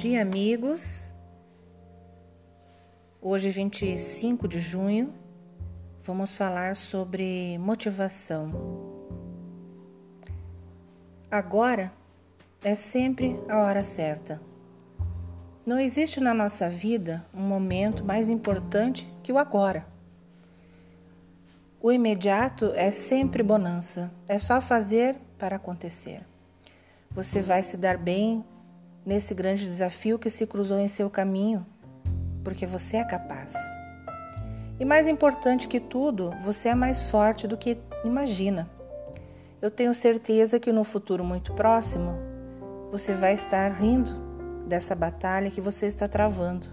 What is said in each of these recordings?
dia, amigos. Hoje, 25 de junho, vamos falar sobre motivação. Agora é sempre a hora certa. Não existe na nossa vida um momento mais importante que o agora. O imediato é sempre bonança, é só fazer para acontecer. Você vai se dar bem nesse grande desafio que se cruzou em seu caminho, porque você é capaz. E mais importante que tudo, você é mais forte do que imagina. Eu tenho certeza que no futuro muito próximo você vai estar rindo dessa batalha que você está travando,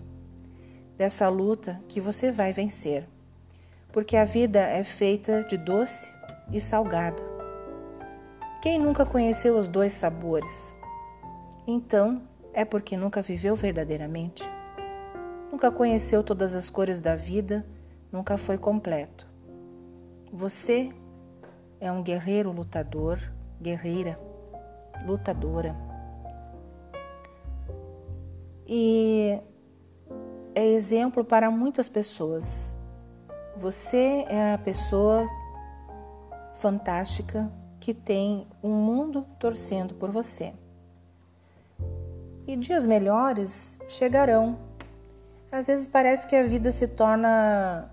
dessa luta que você vai vencer. Porque a vida é feita de doce e salgado. Quem nunca conheceu os dois sabores? Então, é porque nunca viveu verdadeiramente. Nunca conheceu todas as cores da vida, nunca foi completo. Você é um guerreiro lutador, guerreira, lutadora. E é exemplo para muitas pessoas. Você é a pessoa fantástica que tem um mundo torcendo por você e dias melhores chegarão. Às vezes parece que a vida se torna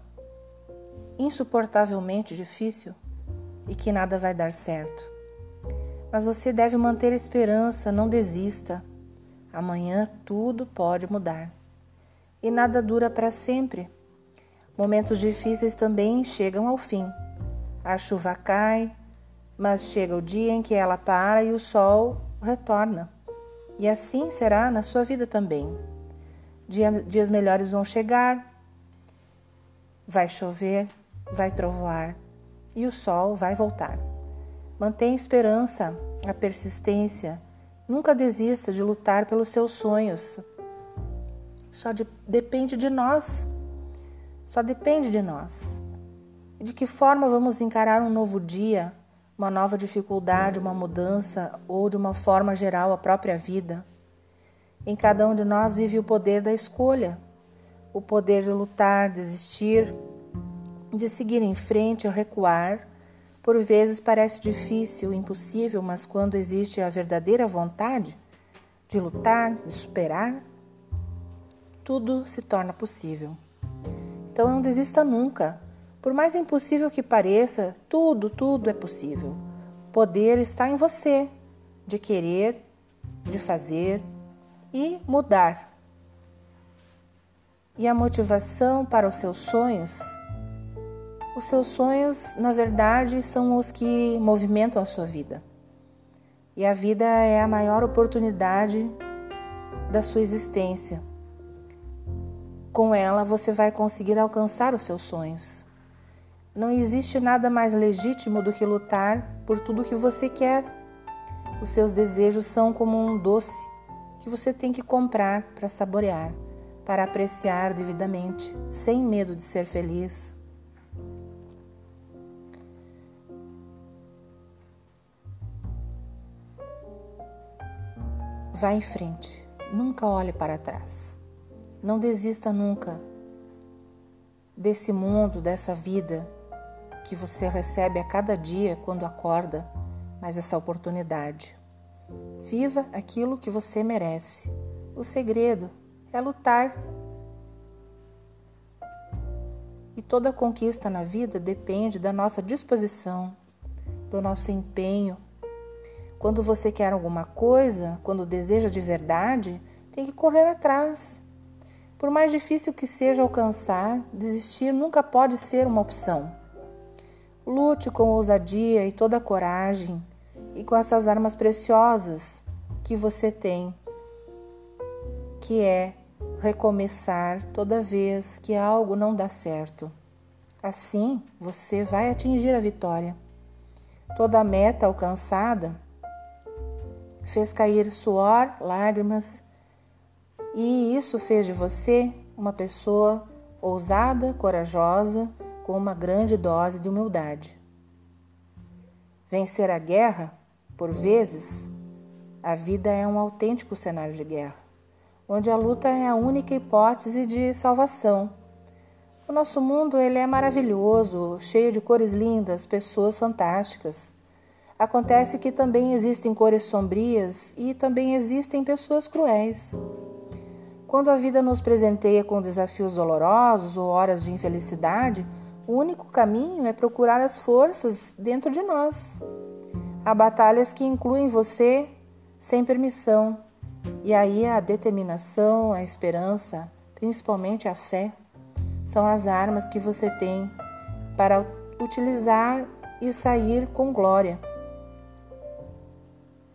insuportavelmente difícil e que nada vai dar certo. Mas você deve manter a esperança, não desista. Amanhã tudo pode mudar. E nada dura para sempre. Momentos difíceis também chegam ao fim. A chuva cai, mas chega o dia em que ela para e o sol retorna. E assim será na sua vida também. dias melhores vão chegar, vai chover, vai trovoar e o sol vai voltar. Mantenha esperança, a persistência. Nunca desista de lutar pelos seus sonhos. Só de, depende de nós. Só depende de nós. De que forma vamos encarar um novo dia uma nova dificuldade, uma mudança ou de uma forma geral a própria vida. Em cada um de nós vive o poder da escolha, o poder de lutar, desistir, de seguir em frente ou recuar. Por vezes parece difícil, impossível, mas quando existe a verdadeira vontade de lutar, de superar, tudo se torna possível. Então não desista nunca. Por mais impossível que pareça, tudo, tudo é possível. Poder está em você, de querer, de fazer e mudar. E a motivação para os seus sonhos? Os seus sonhos, na verdade, são os que movimentam a sua vida. E a vida é a maior oportunidade da sua existência. Com ela, você vai conseguir alcançar os seus sonhos. Não existe nada mais legítimo do que lutar por tudo que você quer. Os seus desejos são como um doce que você tem que comprar para saborear, para apreciar devidamente, sem medo de ser feliz. Vá em frente, nunca olhe para trás. Não desista nunca desse mundo, dessa vida que você recebe a cada dia quando acorda mais essa oportunidade. Viva aquilo que você merece. O segredo é lutar. E toda conquista na vida depende da nossa disposição, do nosso empenho. Quando você quer alguma coisa, quando deseja de verdade, tem que correr atrás. Por mais difícil que seja alcançar, desistir nunca pode ser uma opção. Lute com ousadia e toda coragem e com essas armas preciosas que você tem, que é recomeçar toda vez que algo não dá certo. Assim, você vai atingir a vitória. Toda meta alcançada fez cair suor, lágrimas, e isso fez de você uma pessoa ousada, corajosa com uma grande dose de humildade. Vencer a guerra, por vezes, a vida é um autêntico cenário de guerra. onde a luta é a única hipótese de salvação. O nosso mundo ele é maravilhoso, cheio de cores lindas, pessoas fantásticas. Acontece que também existem cores sombrias e também existem pessoas cruéis. Quando a vida nos presenteia com desafios dolorosos ou horas de infelicidade, o único caminho é procurar as forças dentro de nós. Há batalhas que incluem você sem permissão, e aí a determinação, a esperança, principalmente a fé, são as armas que você tem para utilizar e sair com glória.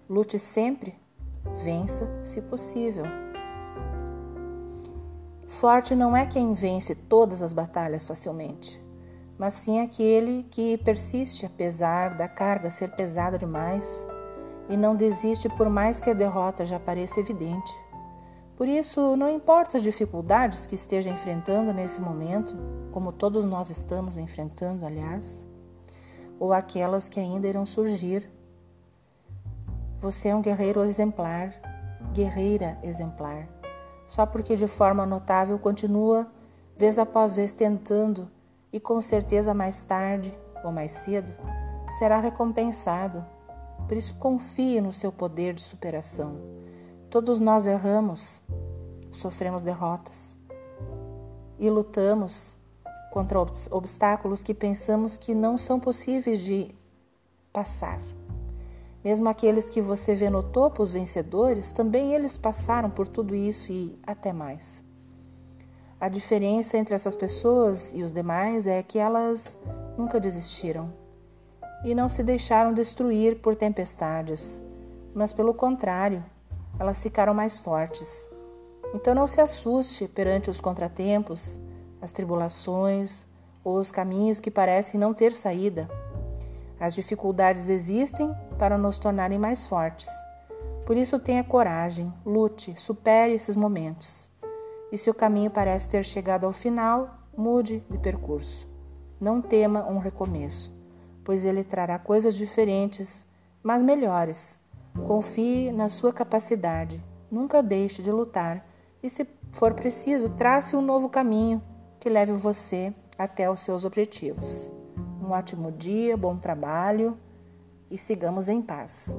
Lute sempre, vença se possível. Forte não é quem vence todas as batalhas facilmente, mas sim aquele que persiste apesar da carga ser pesada demais e não desiste por mais que a derrota já pareça evidente. Por isso, não importa as dificuldades que esteja enfrentando nesse momento, como todos nós estamos enfrentando, aliás, ou aquelas que ainda irão surgir. Você é um guerreiro exemplar, guerreira exemplar só porque de forma notável continua, vez após vez, tentando e com certeza mais tarde ou mais cedo será recompensado. Por isso, confie no seu poder de superação. Todos nós erramos, sofremos derrotas e lutamos contra obstáculos que pensamos que não são possíveis de passar. Mesmo aqueles que você vê no topo, os vencedores, também eles passaram por tudo isso e até mais. A diferença entre essas pessoas e os demais é que elas nunca desistiram e não se deixaram destruir por tempestades, mas pelo contrário, elas ficaram mais fortes. Então não se assuste perante os contratempos, as tribulações ou os caminhos que parecem não ter saída. As dificuldades existem para nos tornarem mais fortes. Por isso, tenha coragem, lute, supere esses momentos. E se o caminho parece ter chegado ao final, mude de percurso. Não tema um recomeço, pois ele trará coisas diferentes, mas melhores. Confie na sua capacidade. Nunca deixe de lutar e, se for preciso, trace um novo caminho que leve você até os seus objetivos. Um ótimo dia, bom trabalho e sigamos em paz.